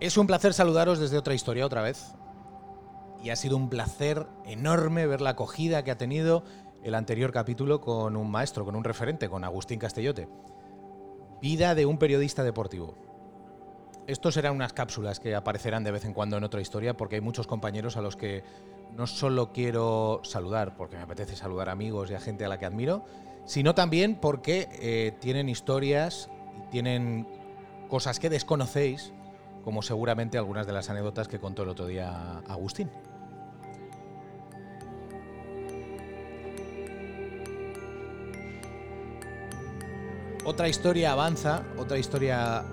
Es un placer saludaros desde otra historia otra vez. Y ha sido un placer enorme ver la acogida que ha tenido el anterior capítulo con un maestro, con un referente, con Agustín Castellote. Vida de un periodista deportivo. Estos serán unas cápsulas que aparecerán de vez en cuando en otra historia porque hay muchos compañeros a los que no solo quiero saludar, porque me apetece saludar amigos y a gente a la que admiro, sino también porque eh, tienen historias tienen cosas que desconocéis como seguramente algunas de las anécdotas que contó el otro día Agustín. Otra historia avanza, otra historia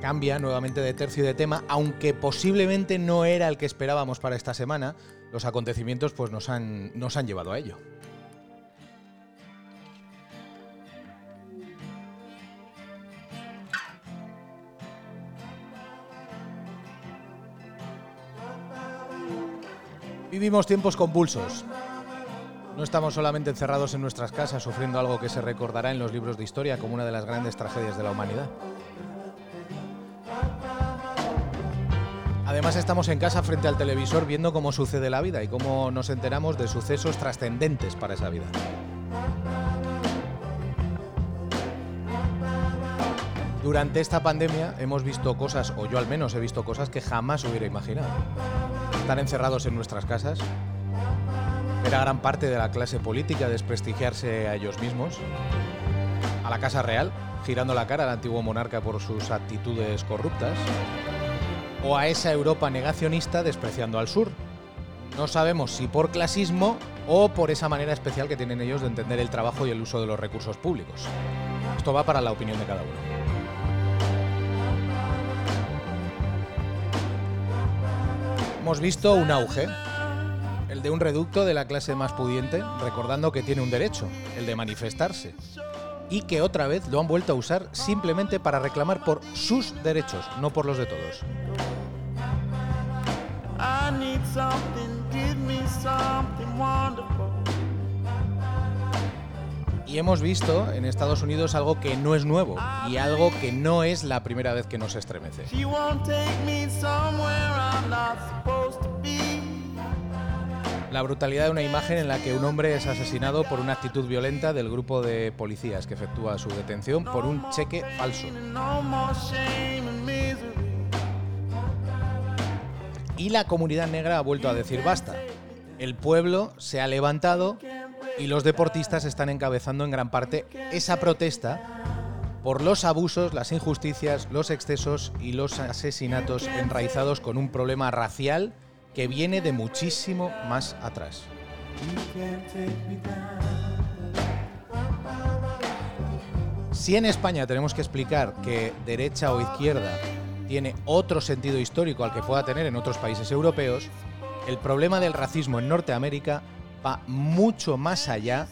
cambia nuevamente de tercio y de tema, aunque posiblemente no era el que esperábamos para esta semana, los acontecimientos pues nos han, nos han llevado a ello. Vivimos tiempos convulsos. No estamos solamente encerrados en nuestras casas sufriendo algo que se recordará en los libros de historia como una de las grandes tragedias de la humanidad. Además estamos en casa frente al televisor viendo cómo sucede la vida y cómo nos enteramos de sucesos trascendentes para esa vida. Durante esta pandemia hemos visto cosas, o yo al menos he visto cosas que jamás hubiera imaginado estar encerrados en nuestras casas, era gran parte de la clase política desprestigiarse a ellos mismos, a la Casa Real, girando la cara al antiguo monarca por sus actitudes corruptas, o a esa Europa negacionista despreciando al sur. No sabemos si por clasismo o por esa manera especial que tienen ellos de entender el trabajo y el uso de los recursos públicos. Esto va para la opinión de cada uno. Hemos visto un auge, el de un reducto de la clase más pudiente, recordando que tiene un derecho, el de manifestarse, y que otra vez lo han vuelto a usar simplemente para reclamar por sus derechos, no por los de todos. Y hemos visto en Estados Unidos algo que no es nuevo y algo que no es la primera vez que nos estremece. La brutalidad de una imagen en la que un hombre es asesinado por una actitud violenta del grupo de policías que efectúa su detención por un cheque falso. Y la comunidad negra ha vuelto a decir basta. El pueblo se ha levantado y los deportistas están encabezando en gran parte esa protesta por los abusos, las injusticias, los excesos y los asesinatos enraizados con un problema racial que viene de muchísimo más atrás. Si en España tenemos que explicar que derecha o izquierda tiene otro sentido histórico al que pueda tener en otros países europeos, el problema del racismo en Norteamérica va mucho más allá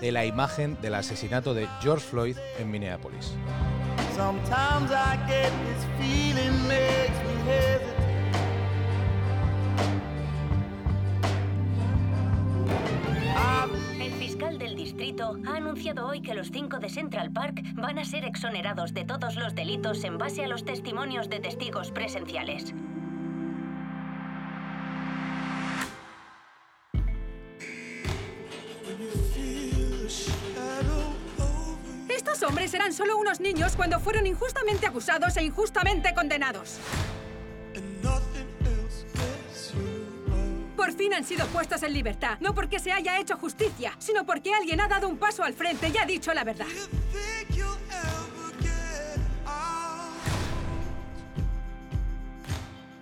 de la imagen del asesinato de George Floyd en Minneapolis. El fiscal del distrito ha anunciado hoy que los cinco de Central Park van a ser exonerados de todos los delitos en base a los testimonios de testigos presenciales. Hombres eran solo unos niños cuando fueron injustamente acusados e injustamente condenados. Por fin han sido puestos en libertad, no porque se haya hecho justicia, sino porque alguien ha dado un paso al frente y ha dicho la verdad.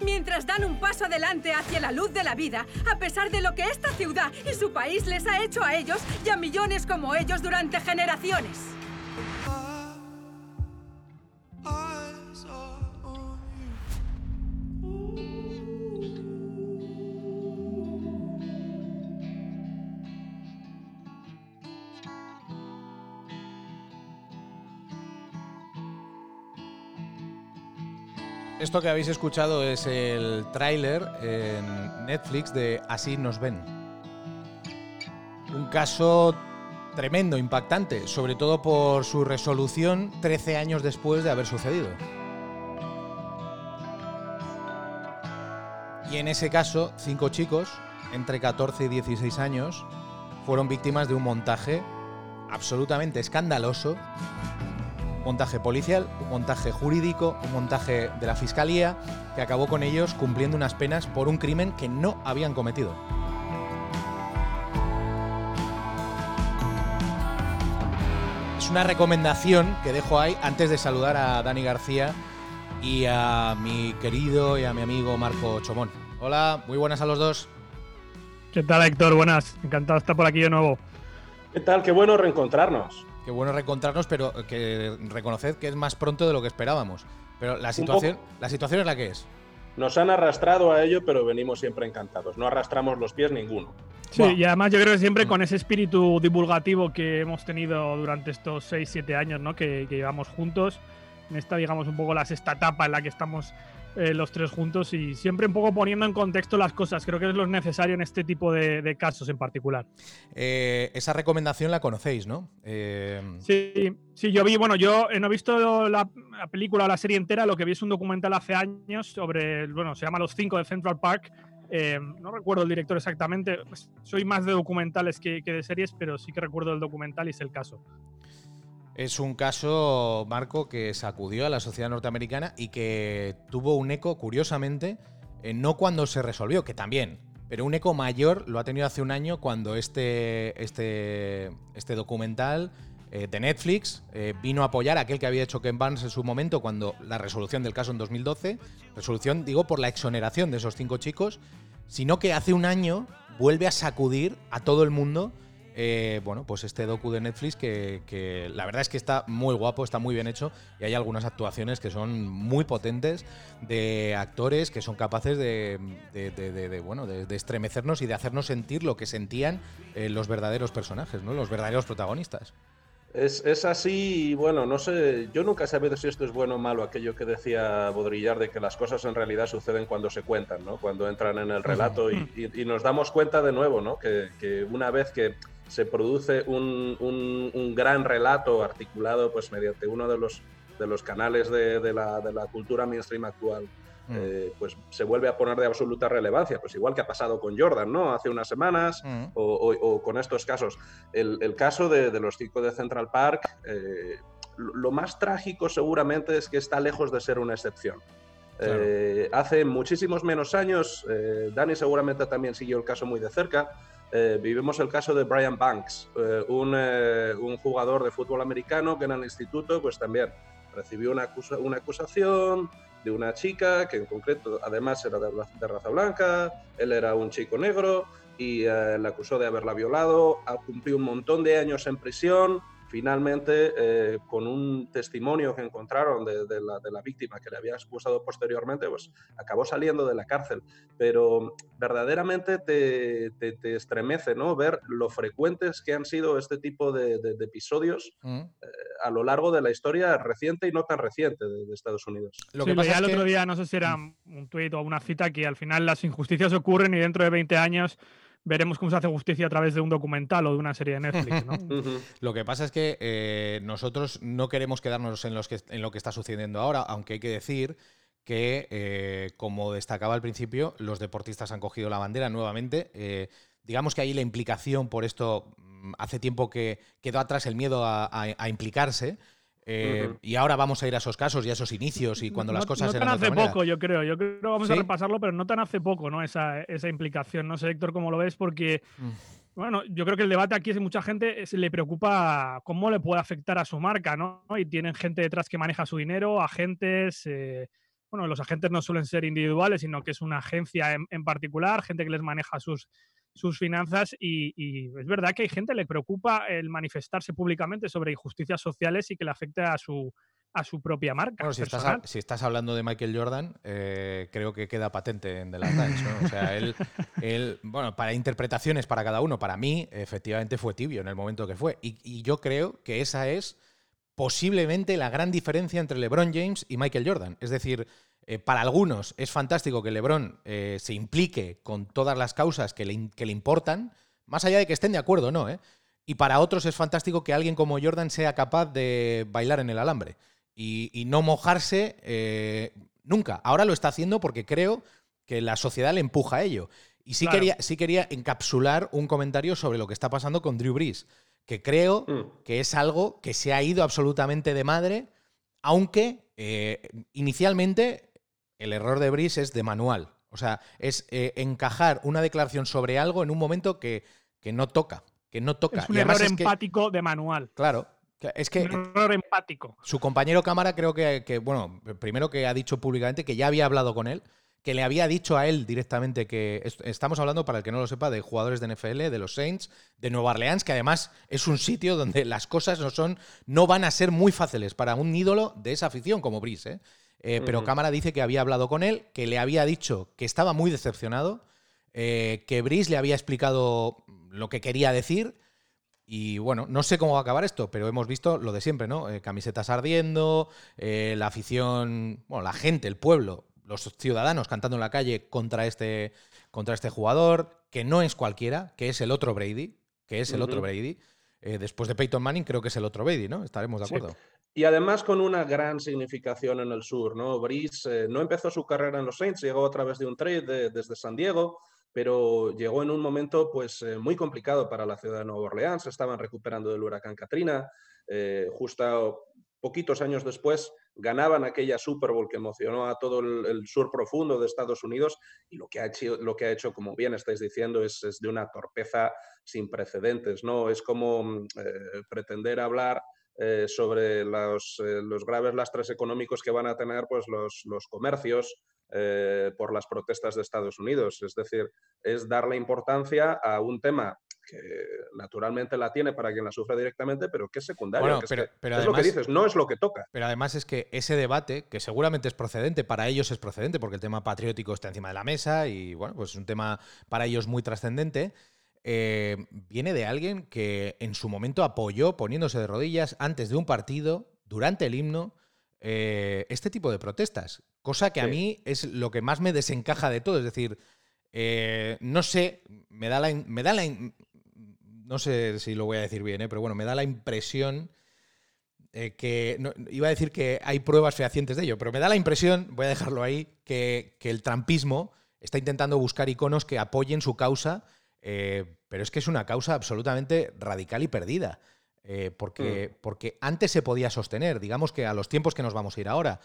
Mientras dan un paso adelante hacia la luz de la vida, a pesar de lo que esta ciudad y su país les ha hecho a ellos y a millones como ellos durante generaciones. Esto que habéis escuchado es el tráiler en Netflix de Así nos ven. Un caso tremendo, impactante, sobre todo por su resolución 13 años después de haber sucedido. Y en ese caso, cinco chicos, entre 14 y 16 años, fueron víctimas de un montaje absolutamente escandaloso. Montaje policial, un montaje jurídico, un montaje de la fiscalía, que acabó con ellos cumpliendo unas penas por un crimen que no habían cometido. Es una recomendación que dejo ahí antes de saludar a Dani García y a mi querido y a mi amigo Marco Chomón. Hola, muy buenas a los dos. ¿Qué tal, Héctor? Buenas, encantado de estar por aquí de nuevo. ¿Qué tal? Qué bueno reencontrarnos. Qué bueno reencontrarnos, pero que reconoced que es más pronto de lo que esperábamos. Pero la situación, la situación es la que es. Nos han arrastrado a ello, pero venimos siempre encantados. No arrastramos los pies ninguno. Sí, y además yo creo que siempre mm. con ese espíritu divulgativo que hemos tenido durante estos 6-7 años ¿no? que, que llevamos juntos, en esta, digamos, un poco la sexta etapa en la que estamos eh, los tres juntos y siempre un poco poniendo en contexto las cosas. Creo que es lo necesario en este tipo de, casos en particular. Eh, esa recomendación la conocéis, ¿no? Eh, sí, sí, yo vi, bueno, yo no he visto la, película o la serie entera, lo que vi es un documental hace años sobre, bueno, se llama Los Cinco de Central Park. no recuerdo el director exactamente, pues, soy más de documentales que, que de series, pero sí que recuerdo el documental y es el caso. Es un caso, Marco, que sacudió a la sociedad norteamericana y que tuvo un eco, curiosamente, eh, no cuando se resolvió, que también, pero un eco mayor lo ha tenido hace un año cuando este, este, este documental eh, de Netflix eh, vino a apoyar a aquel que había hecho Ken Barnes en su momento cuando la resolución del caso en 2012, resolución digo por la exoneración de esos cinco chicos, sino que hace un año vuelve a sacudir a todo el mundo eh, bueno, pues este docu de Netflix que, la verdad es que está muy guapo, está muy bien hecho y hay algunas actuaciones que son muy potentes de actores que son capaces de, bueno, de, estremecernos y de hacernos sentir lo que sentían eh, los verdaderos personajes, ¿no? los verdaderos protagonistas. Es, es, así, bueno, no sé, yo nunca he sabido si esto es bueno o malo, aquello que decía Bodrillar de que las cosas en realidad suceden cuando se cuentan, ¿no? Cuando entran en el relato y, nos damos cuenta de nuevo, ¿no? Que una vez que se produce un, un, gran relato articulado pues mediante uno de los, de los canales de, de, la, de la, cultura mainstream actual, mm. eh, pues se vuelve a poner de absoluta relevancia, pues igual que ha pasado con Jordan, ¿no? Hace unas semanas, mm. o, o, con estos casos. El, el caso de, de, los cinco de Central Park, eh, lo más trágico seguramente es que está lejos de ser una excepción. Eh, hace muchísimos menos años, Dani seguramente también siguió el caso muy de cerca, eh, vivimos el caso de Brian Banks, eh, eh, un, jugador de fútbol americano que en el instituto pues también recibió una, una acusación de una chica que en concreto además era de, raza blanca, él era un chico negro y le acusó de haberla violado, ha cumplido un montón de años en prisión, finalmente, eh, con un testimonio que encontraron de, la, víctima que le había expulsado posteriormente, pues acabó saliendo de la cárcel. Pero verdaderamente te, estremece ¿no? ver lo frecuentes que han sido este tipo de, episodios mm. eh, a lo largo de la historia reciente y no tan reciente de, Estados Unidos. Lo que pasa el otro día, no sé si era un tuit o una cita, que al final las injusticias ocurren y dentro de 20 años veremos cómo se hace justicia a través de un documental o de una serie de Netflix. ¿no? lo que pasa es que eh, nosotros no queremos quedarnos en, los que, en lo que está sucediendo ahora, aunque hay que decir que, eh, como destacaba al principio, los deportistas han cogido la bandera nuevamente. Eh, digamos que ahí la implicación por esto mm, hace tiempo que quedó atrás el miedo a implicarse. Eh, y ahora vamos a ir a esos casos y a esos inicios y cuando las cosas no eran tan hace poco, yo creo. Yo creo que vamos a repasarlo, pero no tan hace poco, ¿no? Esa, esa implicación. No sé, Héctor, cómo lo ves, porque. Mm. Bueno, yo creo que el debate aquí es que mucha gente se le preocupa cómo le puede afectar a su marca, ¿no? Y tienen gente detrás que maneja su dinero, agentes. Eh, bueno, los agentes no suelen ser individuales, sino que es una agencia en, en particular, gente que les maneja sus, sus finanzas y, es verdad que hay gente que le preocupa el manifestarse públicamente sobre injusticias sociales y que le afecte a su, a su propia marca. si, estás, si, estás, hablando de Michael Jordan, eh, creo que queda patente en The Last Dance. O sea, él, él, bueno, para interpretaciones para cada uno, para mí, efectivamente fue tibio en el momento que fue. Y, y yo creo que esa es posiblemente la gran diferencia entre LeBron James y Michael Jordan. Es decir, eh, para algunos es fantástico que LeBron eh, se implique con todas las causas que le, que le, importan, más allá de que estén de acuerdo o no. ¿eh? Y para otros es fantástico que alguien como Jordan sea capaz de bailar en el alambre y, no mojarse nunca. Ahora lo está haciendo porque creo que la sociedad le empuja a ello. Y sí, quería, sí quería encapsular un comentario sobre lo que está pasando con Drew Brees, que creo mm. que es algo que se ha ido absolutamente de madre, aunque eh, inicialmente el error de Brees es de manual. O sea, es eh, encajar una declaración sobre algo en un momento que, que no toca. Que no toca. Es un error empático de manual. Claro. Es que. Un error empático. Su compañero cámara creo que, que, bueno, primero que ha dicho públicamente que ya había hablado con él, que le había dicho a él directamente que estamos hablando, para el que no lo sepa, de jugadores de NFL, de los Saints, de Nueva Orleans, que además es un sitio donde las cosas no son, no van a ser muy fáciles para un ídolo de esa afición como Brice. ¿eh? Eh, pero Cámara dice que había hablado con él, que le había dicho que estaba muy decepcionado, eh, que Brice le había explicado lo que quería decir. Y bueno, no sé cómo va a acabar esto, pero hemos visto lo de siempre, ¿no? camisetas ardiendo, la afición, bueno, la gente, el pueblo los ciudadanos cantando en la calle contra este, contra este jugador, que no es cualquiera, que es el otro Brady, que es el otro Brady. Eh, después de Peyton Manning, creo que es el otro Brady, ¿no? Estaremos de acuerdo. Y además con una gran significación en el sur, ¿no? Brice eh, no empezó su carrera en los Saints, llegó a través de un trade desde San Diego, pero llegó en un momento pues eh, muy complicado para la ciudad de Nueva Orleans, estaban recuperando del huracán Katrina, justo poquitos años después ganaban aquella Super Bowl que emocionó a todo el, sur profundo de Estados Unidos y lo que ha hecho, lo que ha hecho como bien estáis diciendo, es, de una torpeza sin precedentes. ¿no? Es como mm, eh, pretender hablar eh, sobre los, eh, los, graves lastres económicos que van a tener pues, los, los comercios por las protestas de Estados Unidos. Es decir, es darle importancia a un tema que naturalmente la tiene para quien la sufre directamente, pero que es secundario. pero, es lo que dices, no es lo que toca. Pero además es que ese debate, que seguramente es procedente, para ellos es procedente, porque el tema patriótico está encima de la mesa y bueno, pues es un tema para ellos muy trascendente. Eh, viene de alguien que en su momento apoyó poniéndose de rodillas antes de un partido, durante el himno, eh, este tipo de protestas. Cosa que a mí es lo que más me desencaja de todo. Es decir, eh, no sé, me da la, me da la, no sé si lo voy a decir bien, pero bueno, me da la impresión eh, que, iba a decir que hay pruebas fehacientes de ello, pero me da la impresión, voy a dejarlo ahí, que, el trampismo está intentando buscar iconos que apoyen su causa, eh, pero es que es una causa absolutamente radical y perdida. porque, mm. porque antes se podía sostener, digamos que a los tiempos que nos vamos a ir ahora,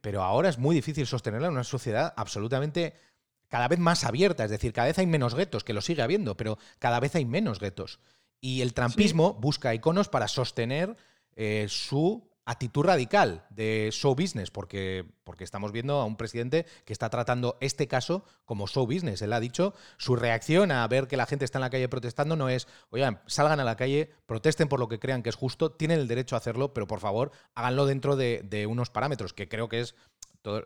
pero ahora es muy difícil sostenerla en una sociedad absolutamente cada vez más abierta, es decir, cada vez hay menos guetos, que lo sigue habiendo, pero cada vez hay menos guetos. Y el trampismo busca iconos para sostener eh, su actitud radical de show business, porque, porque estamos viendo a un presidente que está tratando este caso como show business. Él ha dicho, su reacción a ver que la gente está en la calle protestando no es, oigan, salgan a la calle, protesten por lo que crean que es justo, tienen el derecho a hacerlo, pero por favor, háganlo dentro de, unos parámetros, que creo que es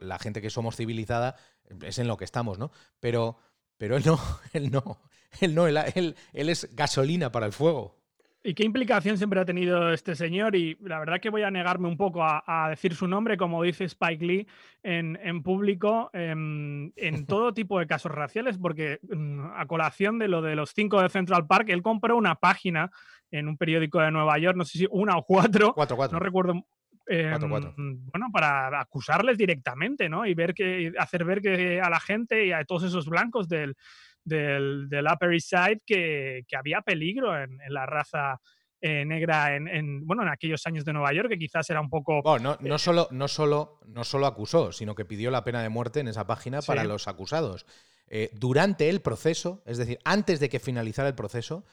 la gente que somos civilizada es en lo que estamos, ¿no? Pero, pero él no, él no, él no, él, es gasolina para el fuego. ¿Y qué implicación siempre ha tenido este señor? Y la verdad que voy a negarme un poco a, decir su nombre, como dice Spike Lee en, público, en, todo tipo de casos raciales, porque mm, a colación de lo de los cinco de Central Park, él compró una página en un periódico de Nueva York, no sé si una o cuatro, cuatro, cuatro. no recuerdo Em, bueno, para acusarles directamente, ¿no? Y ver que, hacer ver que a la gente y a todos esos blancos del, del, Upper East Side que, había peligro en, la raza eh, negra en, bueno, en aquellos años de Nueva York, que quizás era un poco. no, no, eh, solo, no, solo, no solo acusó, sino que pidió la pena de muerte en esa página para los acusados. Eh, durante el proceso, es decir, antes de que finalizara el proceso,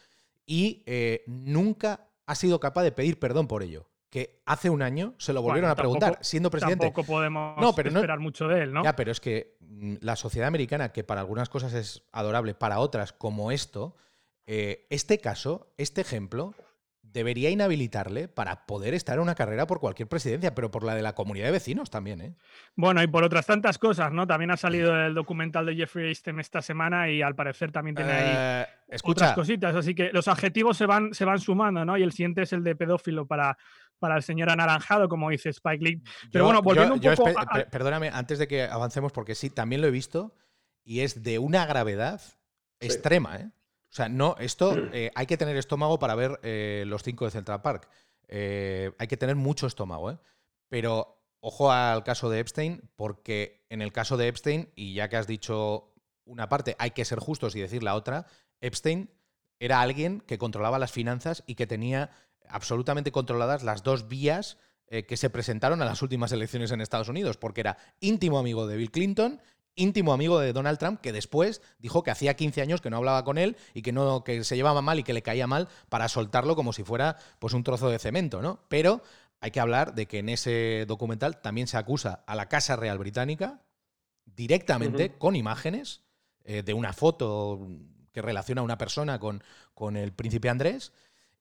y nunca ha sido capaz de pedir perdón por ello que hace un año se lo volvieron a preguntar, siendo presidente. Tampoco podemos no, pero esperar mucho de él, ¿no? Ya, pero es que mm, la sociedad americana, que para algunas cosas es adorable, para otras, como esto, eh, este caso, este ejemplo, debería inhabilitarle para poder estar en una carrera por cualquier presidencia, pero por la de la comunidad de vecinos también, ¿eh? Bueno, y por otras tantas cosas, ¿no? También ha salido el documental de Jeffrey Einstein esta semana y al parecer también tiene ahí eh, otras cositas, así que los adjetivos se van, se van sumando, ¿no? Y el siguiente es el de pedófilo para, para el señor anaranjado, como dice Spike Lee. Pero bueno, volviendo un poco... Perdóname, antes de que avancemos, porque sí, también lo he visto y es de una gravedad extrema, ¿eh? O sea, no, esto eh, hay que tener estómago para ver eh, los cinco de Central Park. Eh, hay que tener mucho estómago, ¿eh? Pero ojo al caso de Epstein, porque en el caso de Epstein, y ya que has dicho una parte, hay que ser justos y decir la otra, Epstein era alguien que controlaba las finanzas y que tenía absolutamente controladas las dos vías eh, que se presentaron a las últimas elecciones en Estados Unidos, porque era íntimo amigo de Bill Clinton, íntimo amigo de Donald Trump, que después dijo que hacía 15 años que no hablaba con él y que, no, que se llevaba mal y que le caía mal para soltarlo como si fuera pues, un trozo de cemento, ¿no? Pero hay que hablar de que en ese documental también se acusa a la Casa Real Británica directamente con imágenes eh, de una foto que relaciona a una persona con, con el príncipe Andrés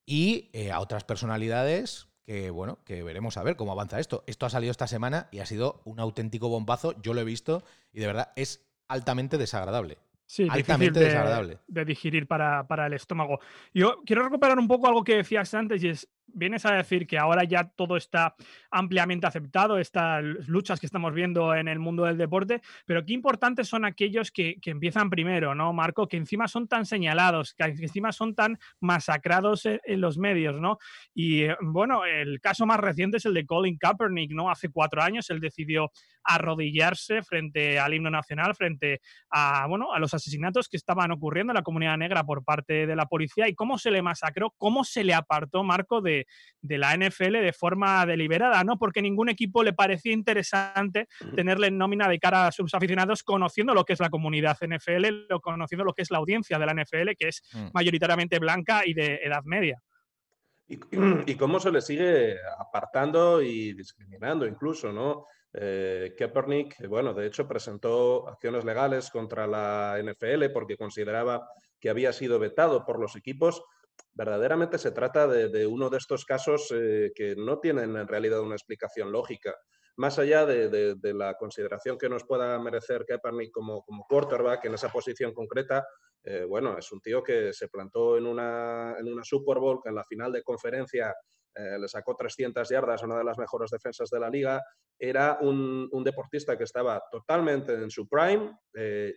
y eh, a otras personalidades que, bueno, que veremos a ver cómo avanza esto. Esto ha salido esta semana y ha sido un auténtico bombazo, yo lo he visto y de verdad es altamente desagradable. Sí, altamente de, desagradable. De digerir para, para, el estómago. Yo quiero recuperar un poco algo que decías antes y es vienes a decir que ahora ya todo está ampliamente aceptado, estas luchas que estamos viendo en el mundo del deporte, pero qué importantes son aquellos que, empiezan primero, ¿no, Marco? Que encima son tan señalados, que encima son tan masacrados en, los medios, ¿no? Y eh, bueno, el caso más reciente es el de Colin Kaepernick, ¿no? Hace cuatro años él decidió arrodillarse frente al himno nacional, frente a, bueno, a los asesinatos que estaban ocurriendo en la comunidad negra por parte de la policía y cómo se le masacró, cómo se le apartó, Marco, de de, la NFL de forma deliberada, ¿no? Porque ningún equipo le parecía interesante tenerle en nómina de cara a sus aficionados conociendo lo que es la comunidad NFL, conociendo lo que es la audiencia de la NFL, que es mm. mayoritariamente blanca y de edad media. Y, cómo se le sigue apartando y discriminando incluso, ¿no? Eh, Kaepernick, bueno, de hecho presentó acciones legales contra la NFL porque consideraba que había sido vetado por los equipos verdaderamente se trata de, uno de estos casos eh, que no tienen en realidad una explicación lógica. Más allá de, la consideración que nos pueda merecer Kaepernick como, como quarterback en esa posición concreta, eh, bueno, es un tío que se plantó en una, en una Super Bowl que en la final de conferencia eh, le sacó 300 yardas, una de las mejores defensas de la liga. Era un, deportista que estaba totalmente en su prime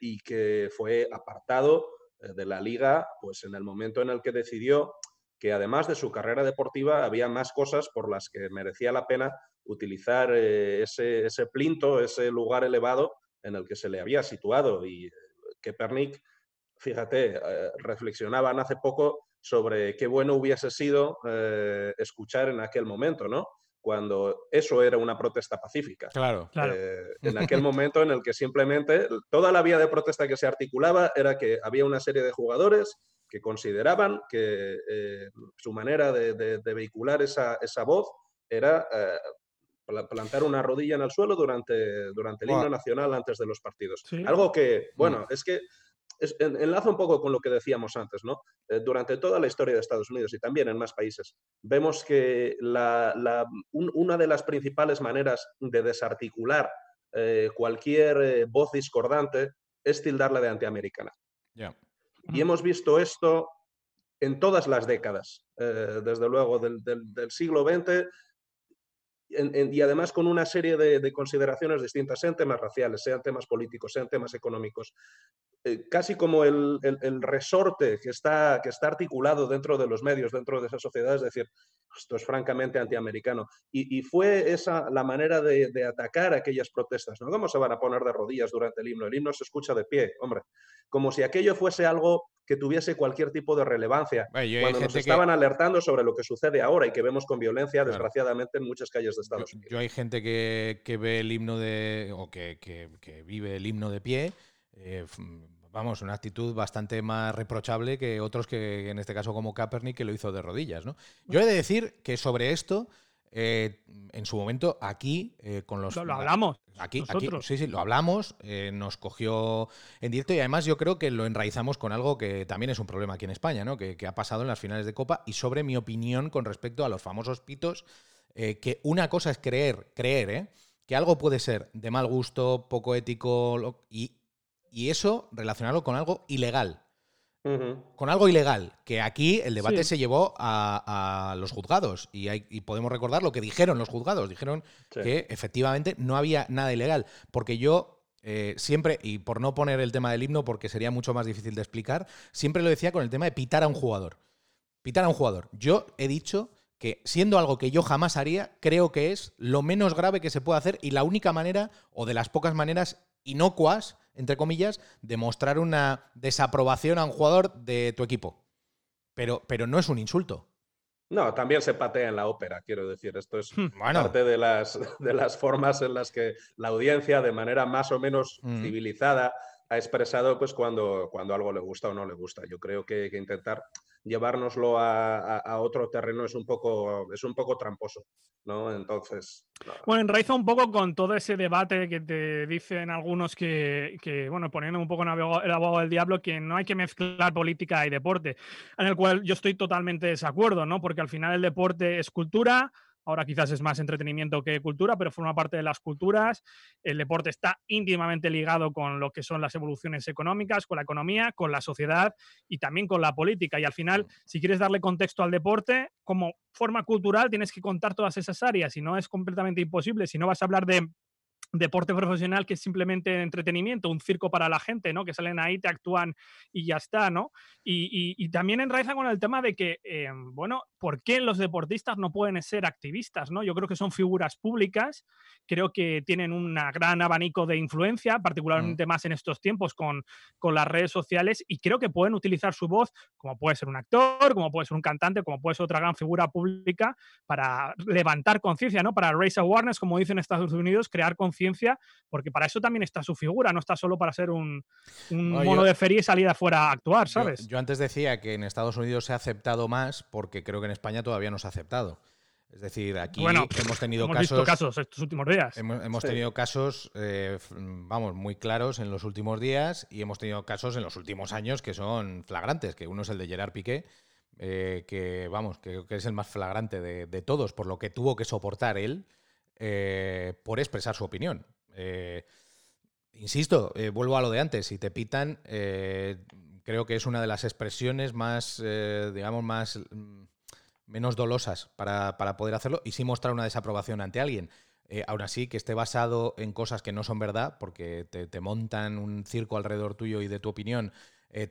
y que fue apartado de la liga, pues en el momento en el que decidió que además de su carrera deportiva había más cosas por las que merecía la pena utilizar eh, ese, ese, plinto, ese lugar elevado en el que se le había situado. Y eh, que Pernick, fíjate, reflexionaban hace poco sobre qué bueno hubiese sido escuchar en aquel momento, ¿no? Cuando eso era una protesta pacífica. Claro, claro. Eh, en aquel momento en el que simplemente toda la vía de protesta que se articulaba era que había una serie de jugadores que consideraban que eh, su manera de, vehicular esa, voz era eh, plantar una rodilla en el suelo durante, durante el himno nacional antes de los partidos. Algo que, bueno, mm. es que enlaza un poco con lo que decíamos antes, ¿no? Eh, durante toda la historia de Estados Unidos y también en más países, vemos que una de las principales maneras de desarticular eh, cualquier eh, voz discordante es tildarla de antiamericana. Y hemos visto esto en todas las décadas, desde luego del, siglo XX, y además con una serie de, de, consideraciones distintas, sean temas raciales, sean temas políticos, sean temas económicos. Eh, casi como el, resorte que está, que está articulado dentro de los medios, dentro de esa sociedad, es decir, esto es francamente antiamericano. Y, fue esa la manera de, atacar aquellas protestas. ¿no? ¿Cómo se van a poner de rodillas durante el himno? El himno se escucha de pie, hombre. Como si aquello fuese algo que tuviese cualquier tipo de relevancia. cuando nos estaban alertando sobre lo que sucede ahora y que vemos con violencia, desgraciadamente, en muchas calles de Estados Unidos. Yo, hay gente que, ve el himno de. o que, que vive el himno de pie eh, vamos, una actitud bastante más reprochable que otros que, en este caso como Kaepernick, que lo hizo de rodillas. ¿no? Yo he de decir que sobre esto, eh, en su momento, aquí, eh, con los... Lo, hablamos. Aquí, aquí, sí, sí, lo hablamos, nos cogió en directo y además yo creo que lo enraizamos con algo que también es un problema aquí en España, ¿no? Que, que ha pasado en las finales de Copa y sobre mi opinión con respecto a los famosos pitos, que una cosa es creer, creer, que algo puede ser de mal gusto, poco ético y, y eso relacionarlo con algo ilegal. Con algo ilegal, que aquí el debate se llevó a, los juzgados y, podemos recordar lo que dijeron los juzgados. Dijeron que efectivamente no había nada ilegal, porque yo eh, siempre, y por no poner el tema del himno porque sería mucho más difícil de explicar, siempre lo decía con el tema de pitar a un jugador. Pitar a un jugador. Yo he dicho que siendo algo que yo jamás haría, creo que es lo menos grave que se puede hacer y la única manera, o de las pocas maneras inocuas, entre comillas, de mostrar una desaprobación a un jugador de tu equipo. Pero, pero no es un insulto. No, también se patea en la ópera, quiero decir. Esto es hmm. parte de las, de las formas en las que la audiencia, de manera más o menos mm. civilizada, ha expresado pues cuando, cuando algo le gusta o no le gusta. Yo creo que, hay que intentar llevárnoslo a, otro terreno es un poco, es un poco tramposo, ¿no? Entonces. Bueno, enraiza un poco con todo ese debate que te dicen algunos que, que bueno, poniendo un poco el abogado del diablo, que no hay que mezclar política y deporte, en el cual yo estoy totalmente de desacuerdo, ¿no? Porque al final el deporte es cultura, Ahora quizás es más entretenimiento que cultura, pero forma parte de las culturas. El deporte está íntimamente ligado con lo que son las evoluciones económicas, con la economía, con la sociedad y también con la política. Y al final, si quieres darle contexto al deporte, como forma cultural tienes que contar todas esas áreas y no es completamente imposible. Si no vas a hablar de deporte profesional que es simplemente entretenimiento, un circo para la gente, ¿no? Que salen ahí, te actúan y ya está, ¿no? Y, también enraiza con el tema de que, eh, bueno, ¿por qué los deportistas no pueden ser activistas, ¿no? Yo creo que son figuras públicas, creo que tienen un gran abanico de influencia, mm. particularmente más en estos tiempos con, con las redes sociales, y creo que pueden utilizar su voz, como puede ser un actor, como puede ser un cantante, como puede ser otra gran figura pública, para levantar conciencia, ¿no? Para raise awareness, como dicen en Estados Unidos, crear conciencia porque para eso también está su figura, no está solo para ser un, mono de feria y salir afuera a actuar, ¿sabes? Yo, antes decía que en Estados Unidos se ha aceptado más porque creo que en España todavía no se ha aceptado. Es decir, aquí hemos tenido casos, casos estos últimos días. Hemos, tenido casos, eh, vamos, muy claros en los últimos días y hemos tenido casos en los últimos años que son flagrantes, que uno es el de Gerard Piqué, eh, que vamos, que, que, es el más flagrante de, de, todos, por lo que tuvo que soportar él eh, por expresar su opinión. Eh, insisto, eh, vuelvo a lo de antes, si te pitan, creo que es una de las expresiones más, digamos, más mm, menos dolosas para, poder hacerlo y sí mostrar una desaprobación ante alguien. aún así, que esté basado en cosas que no son verdad, porque te, montan un circo alrededor tuyo y de tu opinión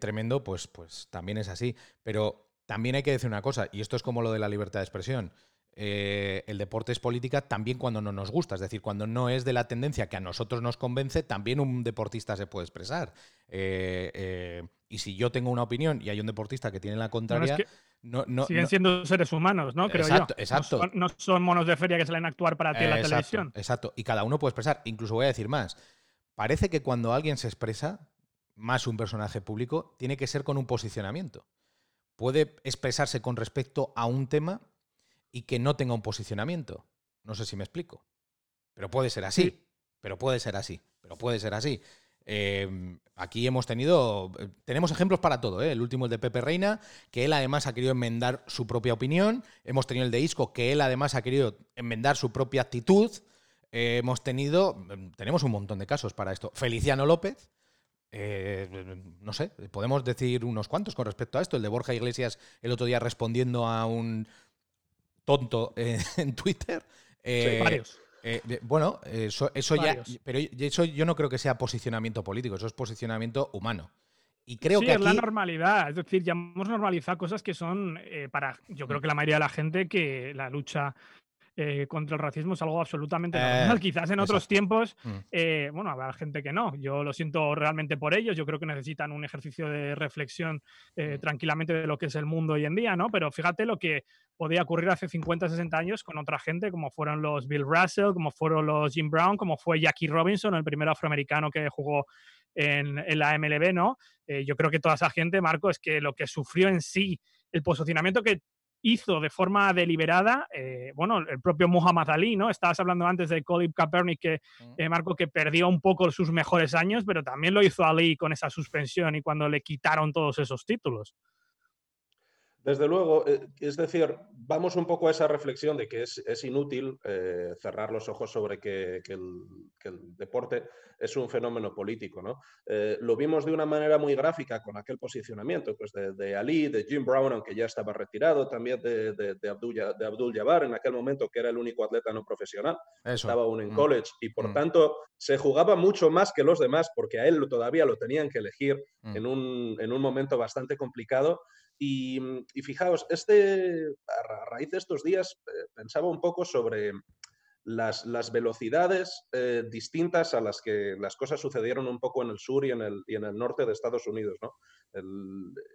tremendo, pues, pues también es así. Pero también hay que decir una cosa, y esto es como lo de la libertad de expresión. Eh, el deporte es política también cuando no nos gusta, es decir, cuando no es de la tendencia que a nosotros nos convence, también un deportista se puede expresar. Eh, eh, y si yo tengo una opinión y hay un deportista que tiene la contraria... No, siguen siendo seres humanos, ¿no? Creo exacto, yo. Exacto. No son, monos de feria que salen a actuar para ti en la televisión. Exacto. Y cada uno puede expresar. Incluso voy a decir más. Parece que cuando alguien se expresa, más un personaje público, tiene que ser con un posicionamiento. Puede expresarse con respecto a un tema y que no tenga un posicionamiento. No sé si me explico. Pero puede ser así. Pero puede ser así. Pero puede ser así. Em, aquí hemos tenido. Tenemos ejemplos para todo. ¿eh? El último, el de Pepe Reina, que él además ha querido enmendar su propia opinión. Hemos tenido el de Isco, que él además ha querido enmendar su propia actitud. Eh, hemos tenido. Tenemos un montón de casos para esto. Feliciano López. Eh, no sé, podemos decir unos cuantos con respecto a esto. El de Borja Iglesias el otro día respondiendo a un, tonto en Twitter. Eh, varios. Eh, bueno, eso, ya. Pero eso yo no creo que sea posicionamiento político, eso es posicionamiento humano. Y creo que es la normalidad. Es decir, ya hemos normalizado cosas que son eh, para, yo creo mm. que la mayoría de la gente, que la lucha eh, contra el racismo es algo absolutamente normal. Eh, Quizás en otros tiempos, mm. eh, bueno, habrá gente que no. Yo lo siento realmente por ellos. Yo creo que necesitan un ejercicio de reflexión mm. tranquilamente de lo que es el mundo hoy en día, ¿no? Pero fíjate lo que podía ocurrir hace 50, 60 años con otra gente, como fueron los Bill Russell, como fueron los Jim Brown, como fue Jackie Robinson, el primer afroamericano que jugó en, en la MLB, ¿no? yo creo que toda esa gente, Marco, es que lo que sufrió en sí, el posicionamiento que hizo de forma deliberada, eh, bueno, el propio Muhammad Ali, ¿no? Estabas hablando antes de Colin Kaepernick, que, mm. eh, Marco, que perdió un poco sus mejores años, pero también lo hizo Ali con esa suspensión y cuando le quitaron todos esos títulos. Desde luego, eh, es decir, vamos un poco a esa reflexión de que es, inútil eh, cerrar los ojos sobre que, el, deporte es un fenómeno político. ¿no? Eh, lo vimos de una manera muy gráfica con aquel posicionamiento pues de, Ali, de Jim Brown, aunque ya estaba retirado, también de, de, Abdul, de Abdul Jabbar en aquel momento, que era el único atleta no profesional. Estaba aún en mm. college y por mm. tanto se jugaba mucho más que los demás porque a él todavía lo tenían que elegir mm. en, un, en un momento bastante complicado Y, fijaos, este, a raíz de estos días eh, pensaba un poco sobre las, velocidades eh, distintas a las que las cosas sucedieron un poco en el sur y en el, y en el norte de Estados Unidos. ¿no?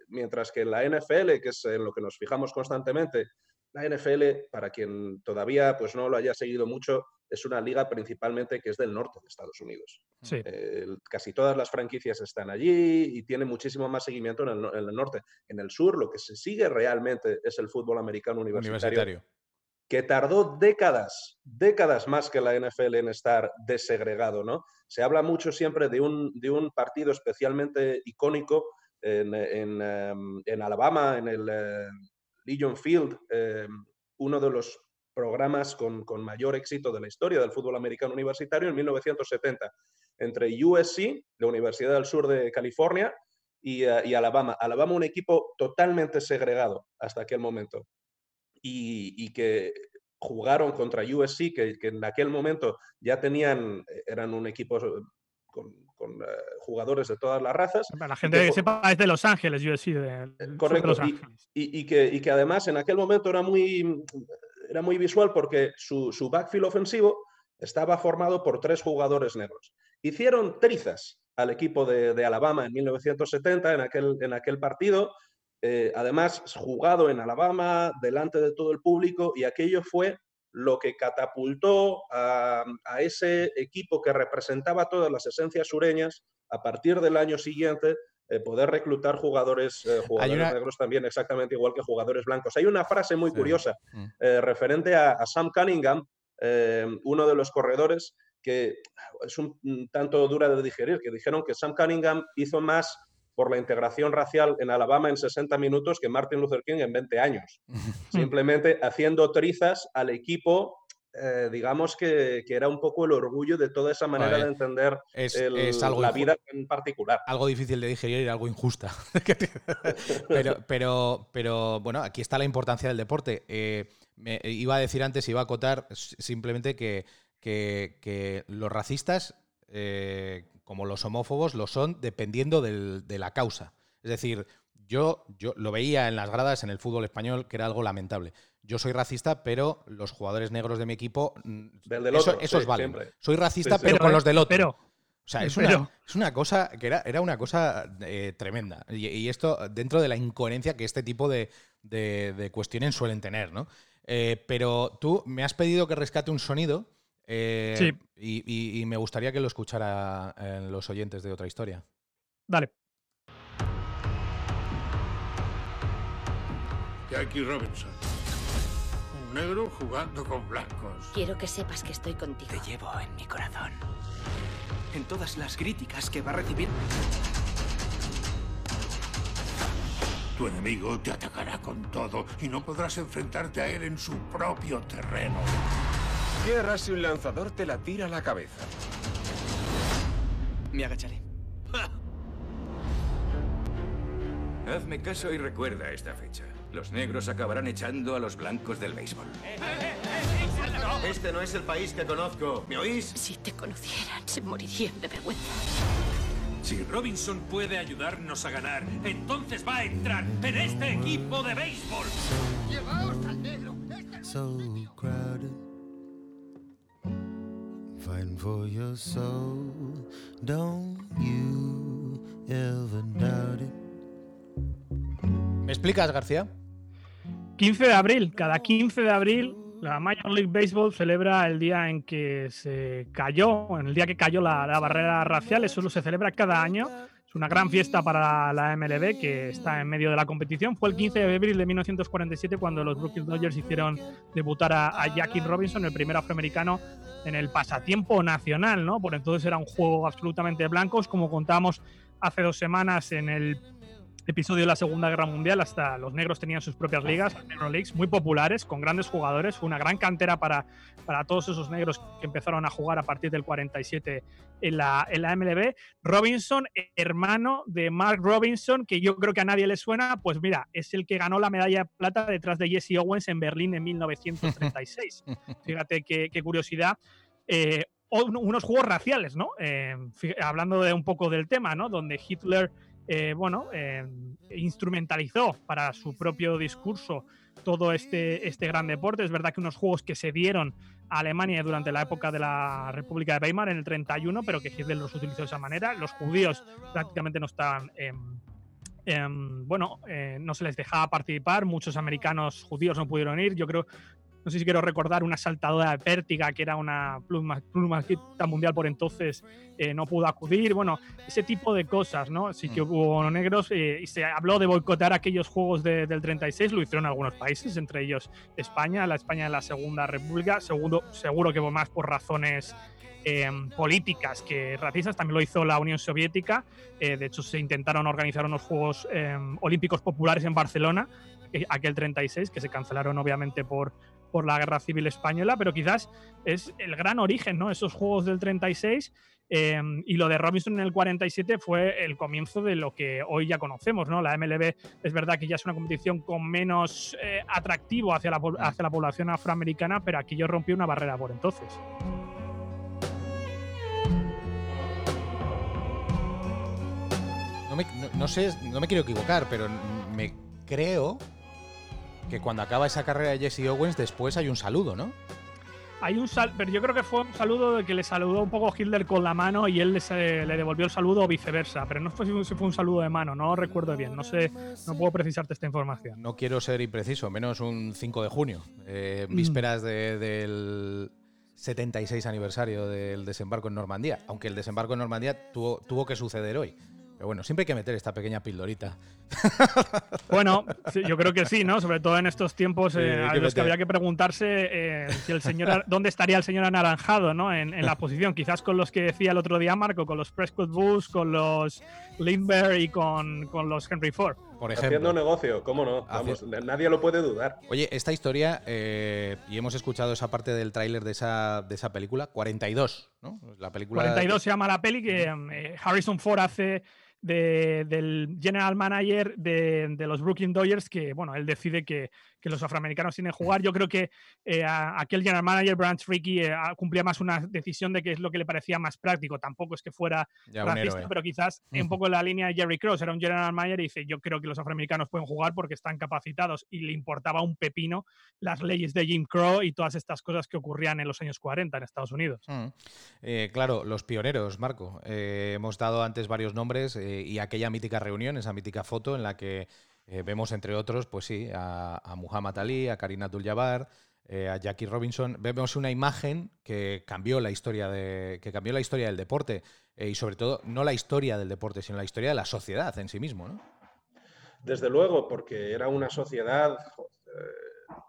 mientras que la NFL, que es en lo que nos fijamos constantemente, la NFL, para quien todavía pues, no lo haya seguido mucho, es una liga principalmente que es del norte de Estados Unidos. Eh, casi todas las franquicias están allí y tiene muchísimo más seguimiento en el, norte. En el sur lo que se sigue realmente es el fútbol americano universitario, que tardó décadas, décadas más que la NFL en estar desegregado. ¿no? Se habla mucho siempre de un, de un partido especialmente icónico en, em, Alabama, en el eh, Legion Field, em, uno de los programas con, mayor éxito de la historia del fútbol americano universitario en 1970, entre USC, la Universidad del Sur de California, y, eh, Alabama. Alabama un equipo totalmente segregado hasta aquel momento y, que jugaron contra USC, que, en aquel momento ya tenían, eran un equipo con, eh, jugadores de todas las razas. la gente que, sepa es de Los Ángeles, USC. De, eh, correcto, Y, que, y que además en aquel momento era muy era muy visual porque su, backfield ofensivo estaba formado por tres jugadores negros. Hicieron trizas al equipo de, Alabama en 1970 en aquel, en aquel partido, eh, además jugado en Alabama, delante de todo el público, y aquello fue lo que catapultó a, a, ese equipo que representaba todas las esencias sureñas a partir del año siguiente eh, poder reclutar jugadores, eh, negros también exactamente igual que jugadores blancos. Hay una frase muy curiosa mm. eh, referente a, Sam Cunningham, uno de los corredores, que es un, tanto dura de digerir, que dijeron que Sam Cunningham hizo más por la integración racial en Alabama en 60 minutos que Martin Luther King en 20 años. Simplemente haciendo trizas al equipo eh, digamos que, era un poco el orgullo de toda esa manera de entender la vida en particular. Algo difícil de digerir y algo injusta. pero, pero, pero bueno, aquí está la importancia del deporte. Eh, me iba a decir antes, iba a acotar simplemente que, que, los racistas, eh, como los homófobos, lo son dependiendo de la causa. Es decir, yo, yo lo veía en las gradas en el fútbol español, que era algo lamentable yo soy racista, pero los jugadores negros de mi equipo, mm, del eso, esos valen. Soy racista, pero con los del otro. Pero, o sea, es, una, es una cosa que era, era una cosa eh, tremenda. Y, esto dentro de la incoherencia que este tipo de, cuestiones suelen tener, ¿no? Eh, pero tú me has pedido que rescate un sonido. Eh, sí. y, y, me gustaría que lo escuchara los oyentes de otra historia. Dale. Jackie Robinson negro jugando con blancos. Quiero que sepas que estoy contigo. Te llevo en mi corazón. En todas las críticas que va a recibir. Tu enemigo te atacará con todo y no podrás enfrentarte a él en su propio terreno. ¿Qué harás si un lanzador te la tira a la cabeza? Me agacharé. Hazme caso y recuerda esta fecha. Los negros acabarán echando a los blancos del béisbol. Este no es el país que conozco. ¿Me oís? Si te conocieran, se morirían de vergüenza. Si Robinson puede ayudarnos a ganar, entonces va a entrar en este equipo de béisbol. ¡Llevaos al negro! So crowded, fighting for your soul. Don't you ever doubt it. ¿Me explicas, García? 15 de abril, cada 15 de abril la Major League Baseball celebra el día en que se cayó, en el día que cayó la, barrera racial, eso se celebra cada año. Una gran fiesta para la MLB que está en medio de la competición. Fue el 15 de abril de 1947 cuando los Brooklyn Dodgers hicieron debutar a, a Jackie Robinson, el primer afroamericano en el pasatiempo nacional, ¿no? Por entonces era un juego absolutamente blancos, como contábamos hace dos semanas en el episodio de la Segunda Guerra Mundial, hasta los negros tenían sus propias ligas, Negro Leagues, muy populares, con grandes jugadores. Fue una gran cantera para, para todos esos negros que empezaron a jugar a partir del 47 en la, en la MLB. Robinson, hermano de Mark Robinson, que yo creo que a nadie le suena, pues mira, es el que ganó la medalla de plata detrás de Jesse Owens en Berlín en 1936. Fíjate qué, curiosidad. Eh, unos juegos raciales, ¿no? Eh, hablando de un poco del tema, ¿no? Donde Hitler eh, bueno, eh, instrumentalizó para su propio discurso todo este, este gran deporte. Es verdad que unos juegos que se dieron a Alemania durante la época de la República de Weimar en el 31, pero que Hitler los utilizó de esa manera. Los judíos prácticamente no estaban... bueno, eh, no se les dejaba participar, muchos americanos judíos no pudieron ir. Yo creo no sé si quiero recordar una saltadora de pértiga, que era una pluma, pluma mundial por entonces, eh, no pudo acudir. Bueno, ese tipo de cosas, ¿no? Sí que mm. hubo negros eh, y se habló de boicotear aquellos juegos del 36, lo hicieron algunos países, entre ellos España, la España de la Segunda República, segundo, seguro que más por razones em, políticas que racistas, también lo hizo la Unión Soviética, eh, de hecho se intentaron organizar unos Juegos Olímpicos Populares en Barcelona, aquel 36, que se cancelaron obviamente por, por la Guerra Civil Española, pero quizás es el gran origen, ¿no? Esos juegos del 36 em, y lo de Robinson en el 47 fue el comienzo de lo que hoy ya conocemos, ¿no? La MLB es verdad que ya es una competición con menos eh, atractivo hacia la, hacia la población afroamericana, pero aquí yo rompí una barrera por entonces. No, sé, no me quiero equivocar, pero me creo que cuando acaba esa carrera de Jesse Owens, después hay un saludo, ¿no? Hay un sal pero yo creo que fue un saludo de que le saludó un poco Hitler con la mano y él le, le devolvió el saludo o viceversa. Pero no fue si fue un saludo de mano, no recuerdo bien. No sé, no puedo precisarte esta información. No quiero ser impreciso, menos un 5 de junio, eh, mm. vísperas del 76 aniversario del desembarco en Normandía. Aunque el desembarco en Normandía tuvo, tuvo que suceder hoy bueno, siempre hay que meter esta pequeña pildorita. Bueno, yo creo que sí, ¿no? Sobre todo en estos tiempos eh, a los que habría que preguntarse eh, si el señor, dónde estaría el señor anaranjado, ¿no? En, la posición, quizás con los que decía el otro día Marco, con los Prescott Bulls, con los Lindbergh y con, los Henry Ford. Por ejemplo. Haciendo negocio, ¿cómo no? nadie lo puede dudar. Oye, esta historia, eh, y hemos escuchado esa parte del tráiler de esa, de esa película, 42, ¿no? La película 42 se llama la peli que Harrison Ford hace del general manager de, los Brooklyn Dodgers, que bueno, él decide que, que los afroamericanos tienen que jugar. Yo creo que eh, aquel general manager, Branch Rickey, eh, cumplía más una decisión de que es lo que le parecía más práctico. Tampoco es que fuera racista, pero quizás un poco la línea de Jerry Cross. Era un general manager y dice, yo creo que los afroamericanos pueden jugar porque están capacitados y le importaba un pepino las leyes de Jim Crow y todas estas cosas que ocurrían en los años 40 en Estados Unidos. Eh, claro, los pioneros, Marco. hemos dado antes varios nombres y aquella mítica reunión, esa mítica foto en la que eh, vemos, entre otros, pues sí, a, Muhammad Ali, a Karina Abdul-Jabbar, eh, a Jackie Robinson. Vemos una imagen que cambió la historia, de, que cambió la historia del deporte eh, y, sobre todo, no la historia del deporte, sino la historia de la sociedad en sí mismo, ¿no? Desde luego, porque era una sociedad,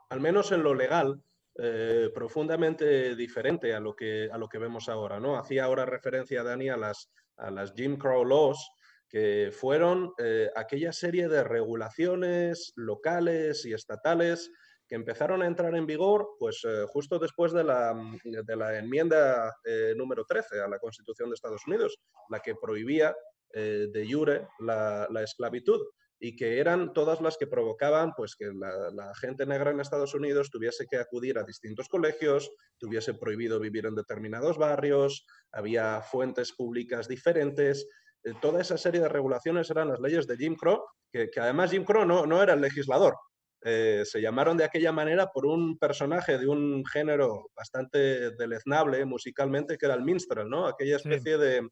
al menos en lo legal, profundamente diferente a lo, que, a lo que vemos ahora. ¿no? Hacía ahora referencia, Dani, a las, a las Jim Crow Laws, que fueron eh, aquella serie de regulaciones locales y estatales que empezaron a entrar en vigor pues, eh, justo después de la, mm, de la enmienda eh, número 13 a la Constitución de Estados Unidos, la que prohibía de jure la, esclavitud y que eran todas las que provocaban pues, que la, gente negra en Estados Unidos tuviese que acudir a distintos colegios, tuviese prohibido vivir en determinados barrios, había fuentes públicas diferentes toda esa serie de regulaciones eran las leyes de Jim Crow, que, además Jim Crow no, no era el legislador. Eh, se llamaron de aquella manera por un personaje de un género bastante deleznable musicalmente, que era el minstrel, ¿no? Aquella especie de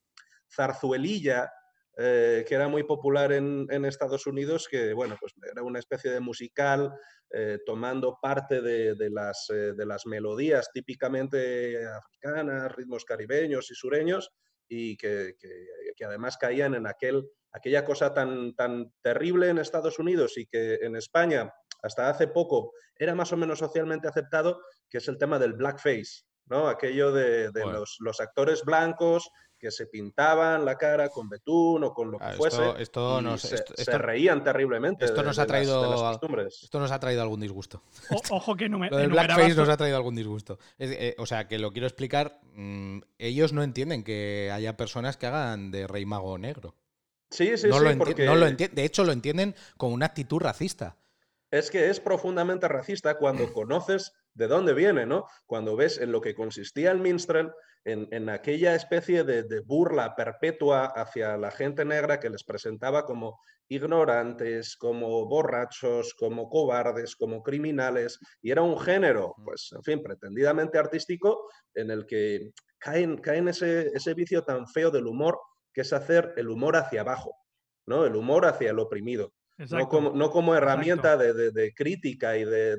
zarzuelilla eh, que era muy popular en, Estados Unidos, que bueno, pues era una especie de musical tomando parte de, de, las, de, las, melodías típicamente africanas, ritmos caribeños y sureños, y que, además caían en aquel, aquella cosa tan, tan terrible en Estados Unidos y que en España hasta hace poco era más o menos socialmente aceptado, que es el tema del blackface, ¿no? Aquello de, los, los, actores blancos que se pintaban la cara con betún o con lo que fuese. Esto, nos, se, reían terriblemente. Esto nos ha traído, esto nos ha traído algún disgusto. ojo que no me. Lo del blackface nos ha traído algún disgusto. Eh, o sea, que lo quiero explicar. Mm, ellos no entienden que haya personas que hagan de rey mago negro. Sí, sí, no sí. Lo porque... no lo De hecho, lo entienden como una actitud racista. es que es profundamente racista cuando conoces de dónde viene, ¿no? Cuando ves en lo que consistía el minstrel, en, aquella especie de, de, burla perpetua hacia la gente negra que les presentaba como ignorantes, como borrachos, como cobardes, como criminales, y era un género, pues, en fin, pretendidamente artístico, en el que caen, caen ese, ese vicio tan feo del humor, que es hacer el humor hacia abajo, ¿no? El humor hacia el oprimido. No como, no como, herramienta de, de, crítica y de,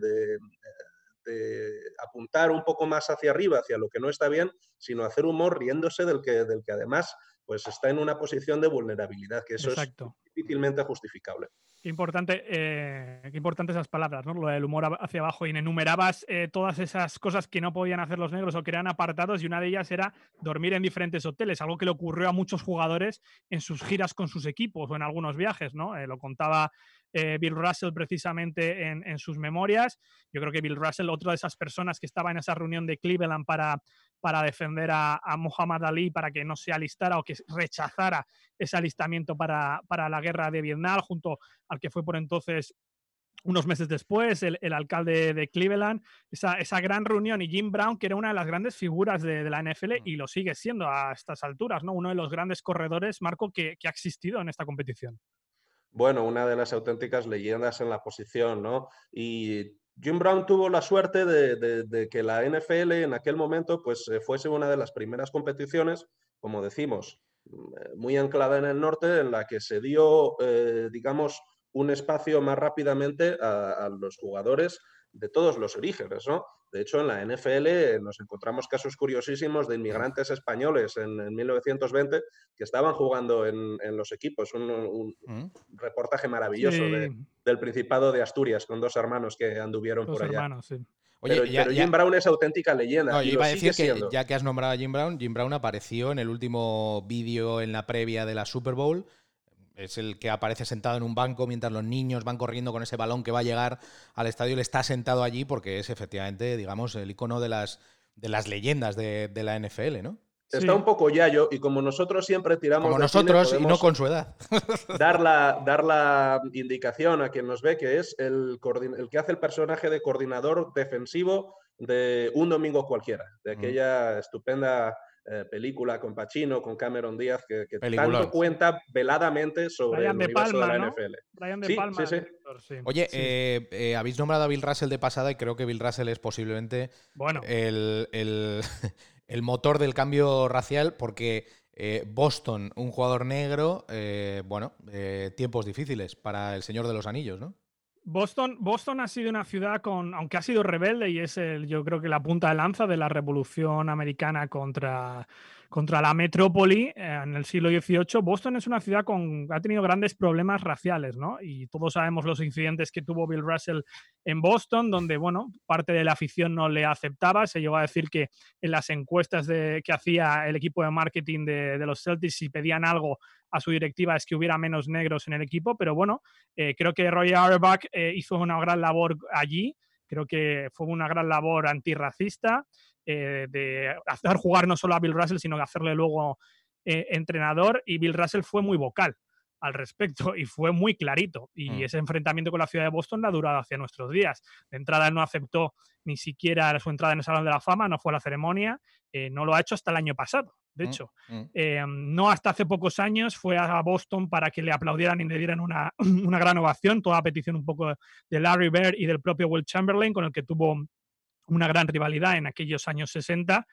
apuntar un poco más hacia arriba, hacia lo que no está bien, sino hacer humor riéndose del que, del que además pues está en una posición de vulnerabilidad, que eso es difícilmente justificable. Qué importante, eh, importante esas palabras, ¿no? Lo del humor hacia abajo. Y enumerabas eh, todas esas cosas que no podían hacer los negros o que eran apartados, y una de ellas era dormir en diferentes hoteles, algo que le ocurrió a muchos jugadores en sus giras con sus equipos o en algunos viajes, ¿no? Eh, lo contaba Bill Russell precisamente en, en, sus memorias. Yo creo que Bill Russell, otra de esas personas que estaba en esa reunión de Cleveland para para defender a, Muhammad Ali para que no se alistara o que rechazara ese alistamiento para, la guerra de Vietnam, junto al que fue por entonces unos meses después, el, alcalde de Cleveland, esa, esa, gran reunión y Jim Brown, que era una de las grandes figuras de, la NFL y lo sigue siendo a estas alturas, ¿no? Uno de los grandes corredores, Marco, que, que, ha existido en esta competición. Bueno, una de las auténticas leyendas en la posición, ¿no? Y Jim Brown tuvo la suerte de, que la NFL en aquel momento pues, eh, fuese una de las primeras competiciones, como decimos, mm, muy anclada en el norte, en la que se dio, eh, digamos, un espacio más rápidamente a, los jugadores de todos los orígenes, ¿no? De hecho, en la NFL nos encontramos casos curiosísimos de inmigrantes españoles en, 1920 que estaban jugando en, los equipos. Un, mm. reportaje maravilloso del Principado de Asturias con dos hermanos que anduvieron por allá. Sí. pero, Jim Brown es auténtica leyenda. iba a decir que ya que has nombrado a Jim Brown, Jim Brown apareció en el último vídeo en la previa de la Super Bowl es el que aparece sentado en un banco mientras los niños van corriendo con ese balón que va a llegar al estadio. Él está sentado allí porque es efectivamente, digamos, el icono de las, de las leyendas de, la NFL, ¿no? Está un poco yayo y como nosotros siempre tiramos. Como nosotros y no con su edad. dar, la, dar la indicación a quien nos ve que es el, el que hace el personaje de coordinador defensivo de un domingo cualquiera, de mm. aquella estupenda eh, película con Pacino, con Cameron Díaz, que, tanto cuenta veladamente sobre el universo de la NFL. de Palma. Oye, eh, eh, habéis nombrado a Bill Russell de pasada y creo que Bill Russell es posiblemente bueno. el, el, motor del cambio racial porque Boston, un jugador negro, bueno, tiempos difíciles para el Señor de los Anillos, ¿no? Boston, Boston ha sido una ciudad con, aunque ha sido rebelde y es el, yo creo que la punta de lanza de la revolución americana contra, contra la metrópoli eh, en el siglo XVIII, Boston es una ciudad con, ha tenido grandes problemas raciales, ¿no? Y todos sabemos los incidentes que tuvo Bill Russell en Boston, donde, bueno, parte de la afición no le aceptaba. Se llegó a decir que en las encuestas de, que hacía el equipo de marketing de, de, los Celtics, si pedían algo a su directiva, es que hubiera menos negros en el equipo. Pero bueno, eh, creo que Roy Auerbach eh, hizo una gran labor allí. Creo que fue una gran labor antirracista. Eh, de hacer jugar no solo a Bill Russell, sino de hacerle luego eh, entrenador. Y Bill Russell fue muy vocal al respecto y fue muy clarito. Y mm. ese enfrentamiento con la ciudad de Boston ha durado hacia nuestros días. De entrada no aceptó ni siquiera su entrada en el Salón de la Fama, no fue a la ceremonia, eh, no lo ha hecho hasta el año pasado. De mm, hecho, mm. no hasta hace pocos años fue a Boston para que le aplaudieran y le dieran una, una gran ovación, toda petición un poco de Larry Bird y del propio Will Chamberlain, con el que tuvo una gran rivalidad en aquellos años 60.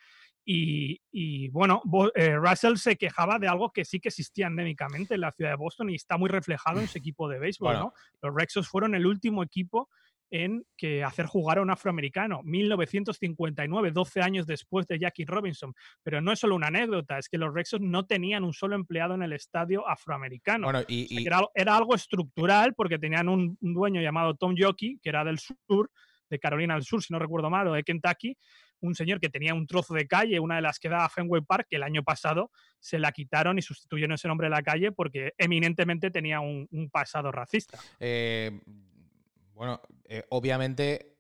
Y, bueno, eh, Russell se quejaba de algo que sí que existía endémicamente en la ciudad de Boston y está muy reflejado en su equipo de béisbol. ¿no? Los Rexos fueron el último equipo en que hacer jugar a un afroamericano, 1959, 12 años después de Jackie Robinson. Pero no es solo una anécdota, es que los Rexos no tenían un solo empleado en el estadio afroamericano. y, era, algo estructural porque tenían un, un dueño llamado Tom Jockey, que era del sur, de Carolina del Sur, si no recuerdo mal, o de Kentucky, un señor que tenía un trozo de calle, una de las que daba Fenway Park, que el año pasado se la quitaron y sustituyeron ese nombre de la calle porque eminentemente tenía un, pasado racista. Eh, bueno, eh, obviamente,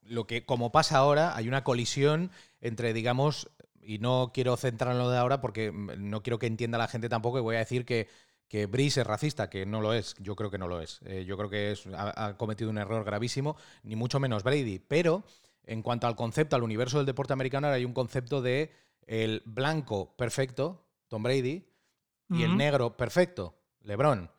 lo que como pasa ahora, hay una colisión entre, digamos, y no quiero centrarlo de ahora porque no quiero que entienda la gente tampoco, y voy a decir que que Brice es racista, que no lo es, yo creo que no lo es. Eh, yo creo que es, ha, cometido un error gravísimo, ni mucho menos Brady. Pero en cuanto al concepto, al universo del deporte americano, hay un concepto de el blanco perfecto, Tom Brady, y el negro perfecto, LeBron.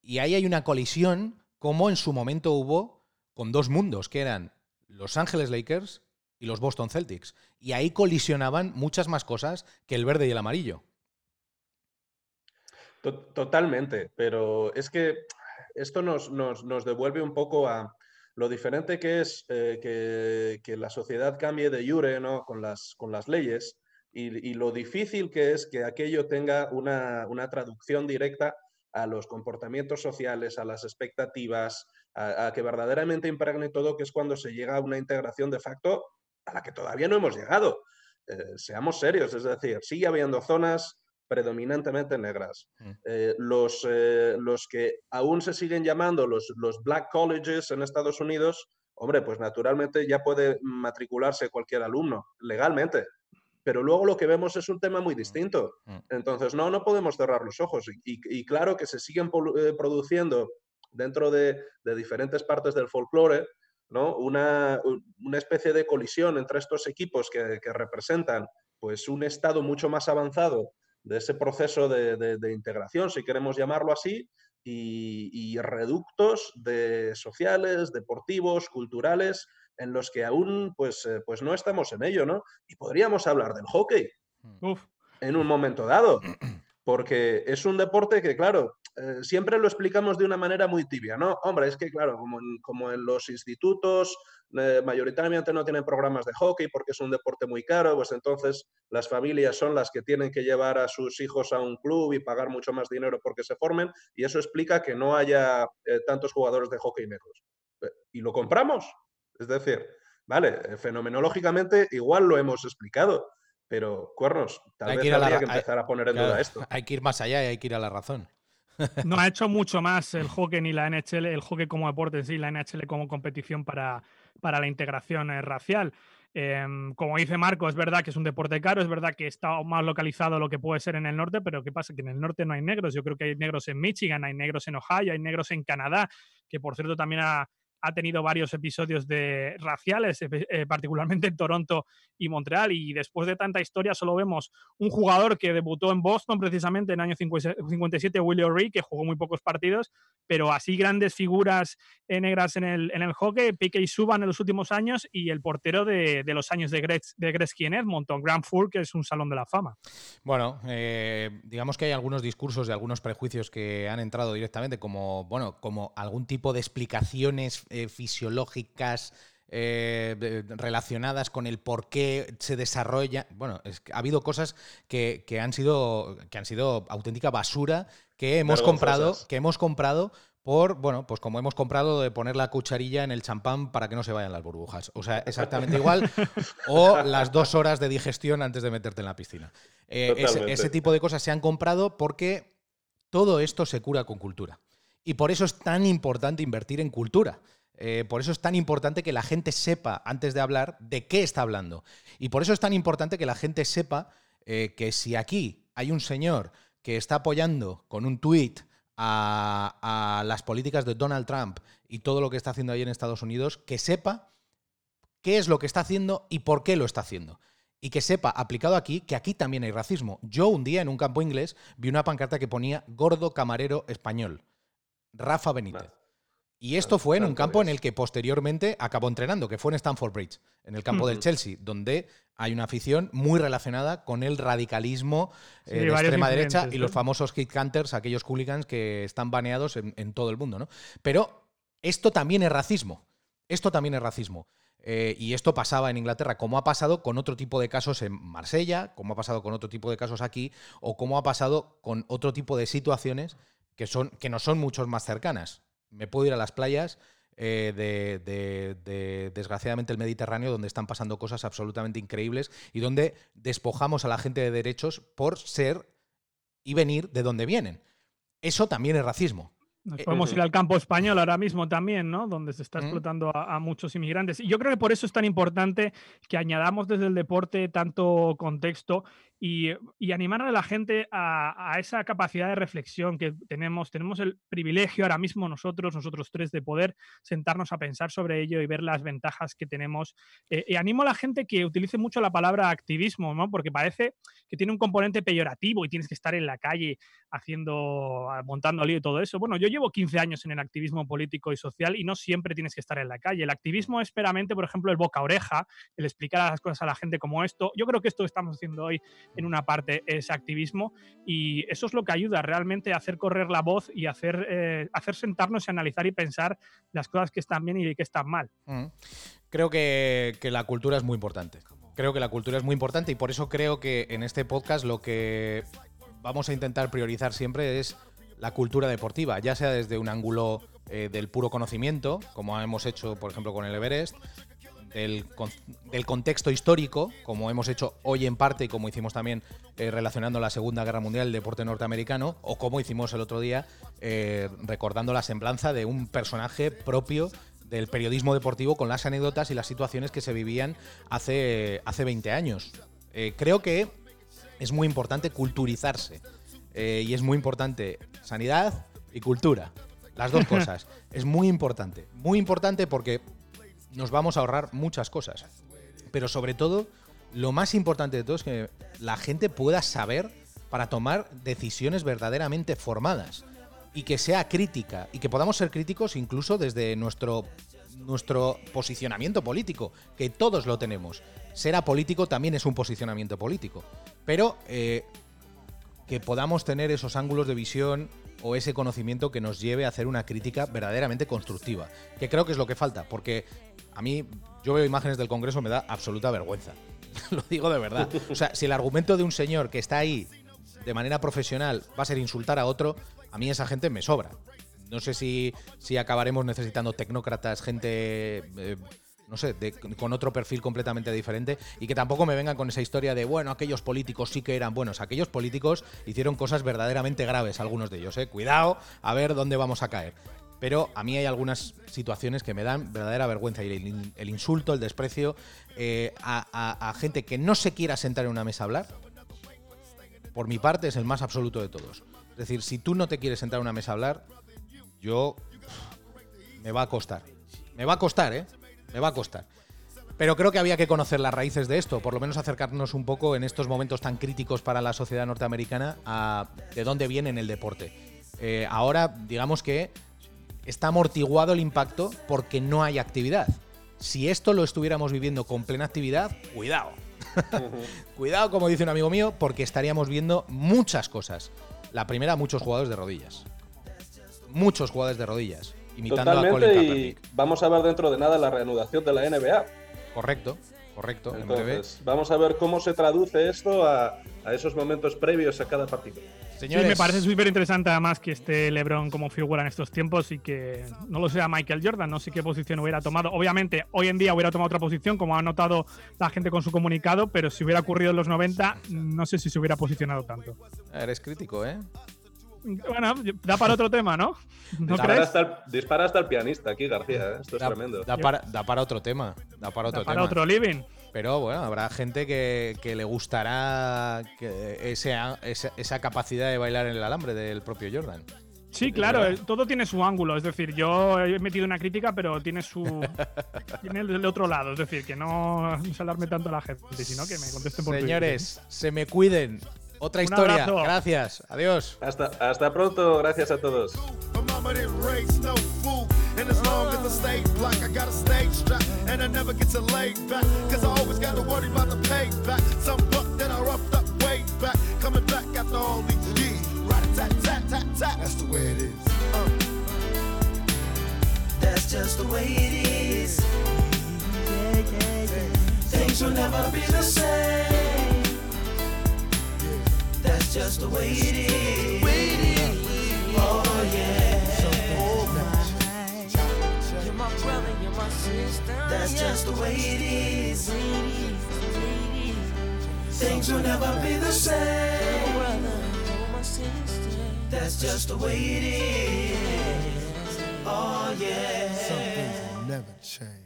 Y ahí hay una colisión, como en su momento hubo con dos mundos, que eran Los Ángeles Lakers y los Boston Celtics. Y ahí colisionaban muchas más cosas que el verde y el amarillo. Totalmente, pero es que esto nos, devuelve un poco a lo diferente que es eh, que, la sociedad cambie de jure ¿no? con, las, con las leyes y, lo difícil que es que aquello tenga una, traducción directa a los comportamientos sociales, a las expectativas, a, que verdaderamente impregne todo, que es cuando se llega a una integración de facto a la que todavía no hemos llegado. Eh, seamos serios, es decir, sigue habiendo zonas predominantemente negras. Mm. Eh, los, eh, los que aún se siguen llamando los, los black colleges en Estados Unidos, hombre, pues naturalmente ya puede matricularse cualquier alumno legalmente. Pero luego lo que vemos es un tema muy mm. distinto. Mm. Entonces, no, no podemos cerrar los ojos. Y, claro que se siguen eh, produciendo dentro de, de, diferentes partes del folclore ¿no? una, una, especie de colisión entre estos equipos que, que representan pues, un estado mucho más avanzado de ese proceso de, integración, si queremos llamarlo así, y, reductos de sociales, deportivos, culturales, en los que aún pues, eh, pues no estamos en ello, ¿no? Y podríamos hablar del hockey hmm. en un momento dado, porque es un deporte que, claro, eh, siempre lo explicamos de una manera muy tibia, ¿no? Hombre, es que, claro, como como en los institutos eh, mayoritariamente no tienen programas de hockey porque es un deporte muy caro, pues entonces las familias son las que tienen que llevar a sus hijos a un club y pagar mucho más dinero porque se formen y eso explica que no haya eh, tantos jugadores de hockey negros. Y lo compramos. Es decir, vale, fenomenológicamente igual lo hemos explicado, pero cuernos, tal vez habría que empezar a poner en duda esto. Hay que ir más allá y hay que ir a la razón. No ha hecho mucho más el hockey ni la NHL, el hockey como deporte en sí, la NHL como competición para, para la integración eh, racial. Em, como dice Marco, es verdad que es un deporte caro, es verdad que está más localizado lo que puede ser en el norte, pero ¿qué pasa? Que en el norte no hay negros. Yo creo que hay negros en Michigan, hay negros en Ohio, hay negros en Canadá, que por cierto también ha, ha tenido varios episodios de raciales, eh, particularmente en Toronto y Montreal, y después de tanta historia solo vemos un jugador que debutó en Boston precisamente en el año 57, Willie O'Reilly, que jugó muy pocos partidos, pero así grandes figuras eh, negras en el, en el hockey, Piqué y Subban en los últimos años, y el portero de, los años de, Gretz, de Gretzky en Edmonton, Grand Four, que es un salón de la fama. Bueno, eh, digamos que hay algunos discursos y algunos prejuicios que han entrado directamente como, bueno, como algún tipo de explicaciones eh, fisiológicas eh, relacionadas con el por qué se desarrolla. Bueno, ha habido cosas que, han sido, que han sido auténtica basura que hemos comprado, que hemos comprado por, bueno, pues como hemos comprado de poner la cucharilla en el champán para que no se vayan las burbujas. O sea, exactamente igual. o las dos horas de digestión antes de meterte en la piscina. Eh, ese tipo de cosas se han comprado porque todo esto se cura con cultura. Y por eso es tan importante invertir en cultura. Eh, por eso es tan importante que la gente sepa, antes de hablar, de qué está hablando. Y por eso es tan importante que la gente sepa eh, que si aquí hay un señor que está apoyando con un tuit a, las políticas de Donald Trump y todo lo que está haciendo ahí en Estados Unidos, que sepa qué es lo que está haciendo y por qué lo está haciendo. Y que sepa, aplicado aquí, que aquí también hay racismo. Yo un día en un campo inglés vi una pancarta que ponía gordo camarero español. Rafa Benítez. Y esto fue en un campo en el que posteriormente acabó entrenando, que fue en Stamford Bridge, en el campo del Chelsea, donde hay una afición muy relacionada con el radicalismo eh, de extrema derecha y los famosos hit canters, aquellos hooligans que están baneados en, todo el mundo. ¿no? Pero esto también es racismo. Esto también es racismo. Eh, y esto pasaba en Inglaterra, como ha pasado con otro tipo de casos en Marsella, como ha pasado con otro tipo de casos aquí, o como ha pasado con otro tipo de situaciones que, son, que no son muchos más cercanas me puedo ir a las playas eh, de, desgraciadamente, el Mediterráneo, donde están pasando cosas absolutamente increíbles y donde despojamos a la gente de derechos por ser y venir de donde vienen. Eso también es racismo. Nos eh, podemos ir al campo español ahora mismo también, ¿no? Donde se está explotando a, muchos inmigrantes. Y yo creo que por eso es tan importante que añadamos desde el deporte tanto contexto y, animar a la gente a, esa capacidad de reflexión que tenemos. Tenemos el privilegio ahora mismo nosotros, nosotros tres, de poder sentarnos a pensar sobre ello y ver las ventajas que tenemos. Eh, y animo a la gente que utilice mucho la palabra activismo, ¿no? porque parece que tiene un componente peyorativo y tienes que estar en la calle haciendo, montando lío y todo eso. Bueno, yo llevo 15 años en el activismo político y social y no siempre tienes que estar en la calle. El activismo es meramente, por ejemplo, el boca oreja, el explicar las cosas a la gente como esto. Yo creo que esto que estamos haciendo hoy en una parte es activismo y eso es lo que ayuda realmente a hacer correr la voz y hacer, eh, hacer sentarnos y analizar y pensar las cosas que están bien y que están mal. Creo que, que la cultura es muy importante. Creo que la cultura es muy importante y por eso creo que en este podcast lo que vamos a intentar priorizar siempre es la cultura deportiva, ya sea desde un ángulo eh, del puro conocimiento, como hemos hecho, por ejemplo, con el Everest, del, contexto histórico, como hemos hecho hoy en parte y como hicimos también eh, relacionando la Segunda Guerra Mundial, el deporte norteamericano, o como hicimos el otro día eh, recordando la semblanza de un personaje propio del periodismo deportivo con las anécdotas y las situaciones que se vivían hace, hace 20 años. Eh, creo que es muy importante culturizarse y es muy importante sanidad y cultura. Las dos cosas. es muy importante. Muy importante porque nos vamos a ahorrar muchas cosas. Pero sobre todo, lo más importante de todo es que la gente pueda saber para tomar decisiones verdaderamente formadas y que sea crítica y que podamos ser críticos incluso desde nuestro nuestro posicionamiento político, que todos lo tenemos. Ser apolítico también es un posicionamiento político, pero eh, que podamos tener esos ángulos de visión o ese conocimiento que nos lleve a hacer una crítica verdaderamente constructiva, que creo que es lo que falta, porque a mí yo veo imágenes del Congreso, me da absoluta vergüenza. Lo digo de verdad. O sea, si el argumento de un señor que está ahí de manera profesional va a ser insultar a otro, a mí esa gente me sobra. No sé si, si acabaremos necesitando tecnócratas, gente, eh, no sé, con otro perfil completamente diferente y que tampoco me vengan con esa historia de, bueno, aquellos políticos sí que eran buenos. Aquellos políticos hicieron cosas verdaderamente graves, algunos de ellos, ¿eh? Cuidado, a ver dónde vamos a caer pero a mí hay algunas situaciones que me dan verdadera vergüenza y el, insulto, el desprecio eh, a, gente que no se quiera sentar en una mesa a hablar, por mi parte es el más absoluto de todos. Es decir, si tú no te quieres sentar en una mesa a hablar, yo me va a costar. Me va a costar, ¿eh? Me va a costar. Pero creo que había que conocer las raíces de esto, por lo menos acercarnos un poco en estos momentos tan críticos para la sociedad norteamericana a de dónde viene en el deporte. Eh, ahora, digamos que está amortiguado el impacto porque no hay actividad. Si esto lo estuviéramos viviendo con plena actividad, cuidado. cuidado, como dice un amigo mío, porque estaríamos viendo muchas cosas. La primera, muchos jugadores de rodillas. Muchos jugadores de rodillas. Imitando a Colin y vamos a ver dentro de nada la reanudación de la NBA. Correcto, correcto. Entonces, vamos a ver cómo se traduce esto a, a esos momentos previos a cada partido. Sí, me parece súper interesante además que esté LeBron como figura en estos tiempos y que no lo sea Michael Jordan. No sé qué posición hubiera tomado. Obviamente, hoy en día hubiera tomado otra posición, como ha notado la gente con su comunicado, pero si hubiera ocurrido en los 90, no sé si se hubiera posicionado tanto. Eres crítico, ¿eh? Bueno, da para otro tema, ¿no? ¿No dispara, hasta el, dispara, hasta el, pianista aquí, García. ¿eh? Esto es tremendo. Da para, da para, otro tema. Da para otro da para otro living. Pero bueno, habrá gente que, le gustará que esa, esa, capacidad de bailar en el alambre del propio Jordan. Sí, claro, eh, todo tiene su ángulo. Es decir, yo he metido una crítica, pero tiene su. tiene el, otro lado. Es decir, que no se alarme tanto a la gente, sino que me contesten por Señores, se me cuiden. Otra historia. Gracias. Adiós. Hasta, hasta pronto. Gracias a todos. And as long as I stay black, I got a stage strap. And I never get to lay back. Cause I always got to worry about the payback. Some buck that I roughed up way back. Coming back after all these years. Right tat tat tat tat. That's the way it is. Uh. That's just the way it is. Yeah, yeah, yeah. Things will never be the same. That's just the way it is. Oh yeah. That's just the way it is. Things will never be the same. That's just the way it is. Oh yeah. Some things will never change.